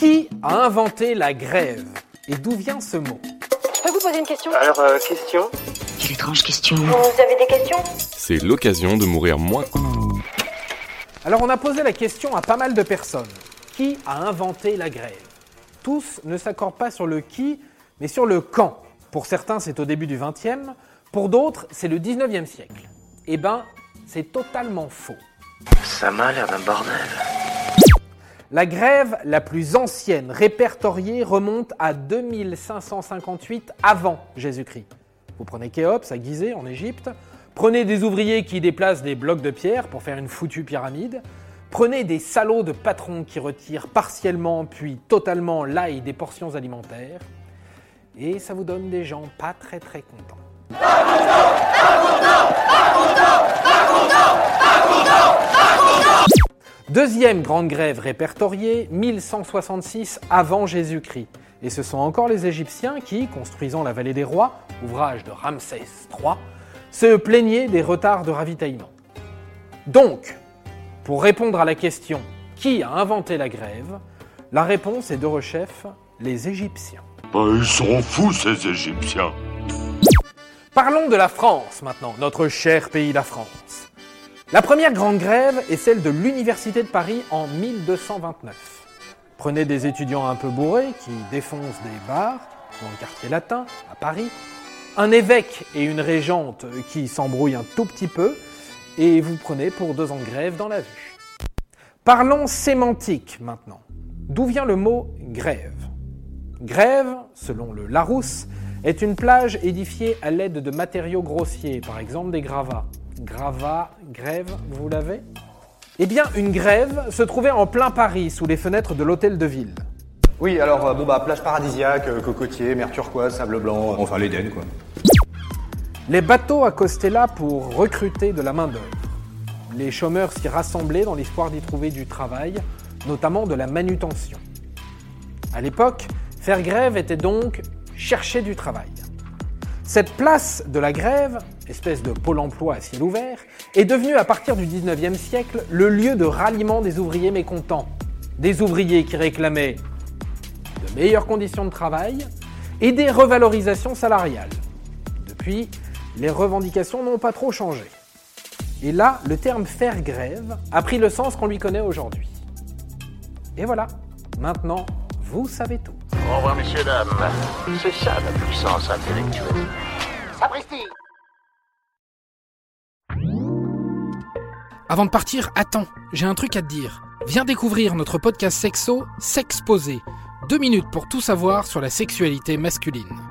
Qui a inventé la grève Et d'où vient ce mot Je peux vous poser une question? Alors, euh, question? Quelle étrange question. Vous avez des questions? C'est l'occasion de mourir moins. Alors on a posé la question à pas mal de personnes. Qui a inventé la grève? Tous ne s'accordent pas sur le qui, mais sur le quand. Pour certains, c'est au début du XXe, pour d'autres, c'est le XIXe siècle. Eh ben, c'est totalement faux. Ça m'a l'air d'un bordel. La grève la plus ancienne répertoriée remonte à 2558 avant Jésus-Christ. Vous prenez Khéops à Gizeh en Égypte, prenez des ouvriers qui déplacent des blocs de pierre pour faire une foutue pyramide, prenez des salauds de patrons qui retirent partiellement puis totalement l'ail des portions alimentaires, et ça vous donne des gens pas très très contents. Deuxième grande grève répertoriée, 1166 avant Jésus-Christ. Et ce sont encore les Égyptiens qui, construisant la vallée des rois, ouvrage de Ramsès III, se plaignaient des retards de ravitaillement. Donc, pour répondre à la question qui a inventé la grève, la réponse est de rechef les Égyptiens. Bah, ils sont fous, ces Égyptiens. Parlons de la France maintenant, notre cher pays la France. La première grande grève est celle de l'Université de Paris en 1229. Prenez des étudiants un peu bourrés qui défoncent des bars dans le quartier latin à Paris, un évêque et une régente qui s'embrouillent un tout petit peu, et vous prenez pour deux ans de grève dans la vue. Parlons sémantique maintenant. D'où vient le mot grève? Grève, selon le Larousse, est une plage édifiée à l'aide de matériaux grossiers, par exemple des gravats. Gravats, grève, vous l'avez? Eh bien, une grève se trouvait en plein Paris, sous les fenêtres de l'hôtel de ville. Oui, alors, euh, bon bah, plage paradisiaque, euh, cocotier, mer turquoise, sable blanc, enfin l'Éden quoi. Les bateaux accostaient là pour recruter de la main-d'œuvre. Les chômeurs s'y rassemblaient dans l'espoir d'y trouver du travail, notamment de la manutention. À l'époque, faire grève était donc chercher du travail. Cette place de la grève, espèce de pôle emploi à ciel ouvert, est devenue à partir du 19e siècle le lieu de ralliement des ouvriers mécontents. Des ouvriers qui réclamaient de meilleures conditions de travail et des revalorisations salariales. Depuis, les revendications n'ont pas trop changé. Et là, le terme faire grève a pris le sens qu'on lui connaît aujourd'hui. Et voilà, maintenant, vous savez tout. Au revoir, messieurs, dames. C'est ça la puissance intellectuelle. Sapristi Avant de partir, attends, j'ai un truc à te dire. Viens découvrir notre podcast sexo, S'exposer. Deux minutes pour tout savoir sur la sexualité masculine.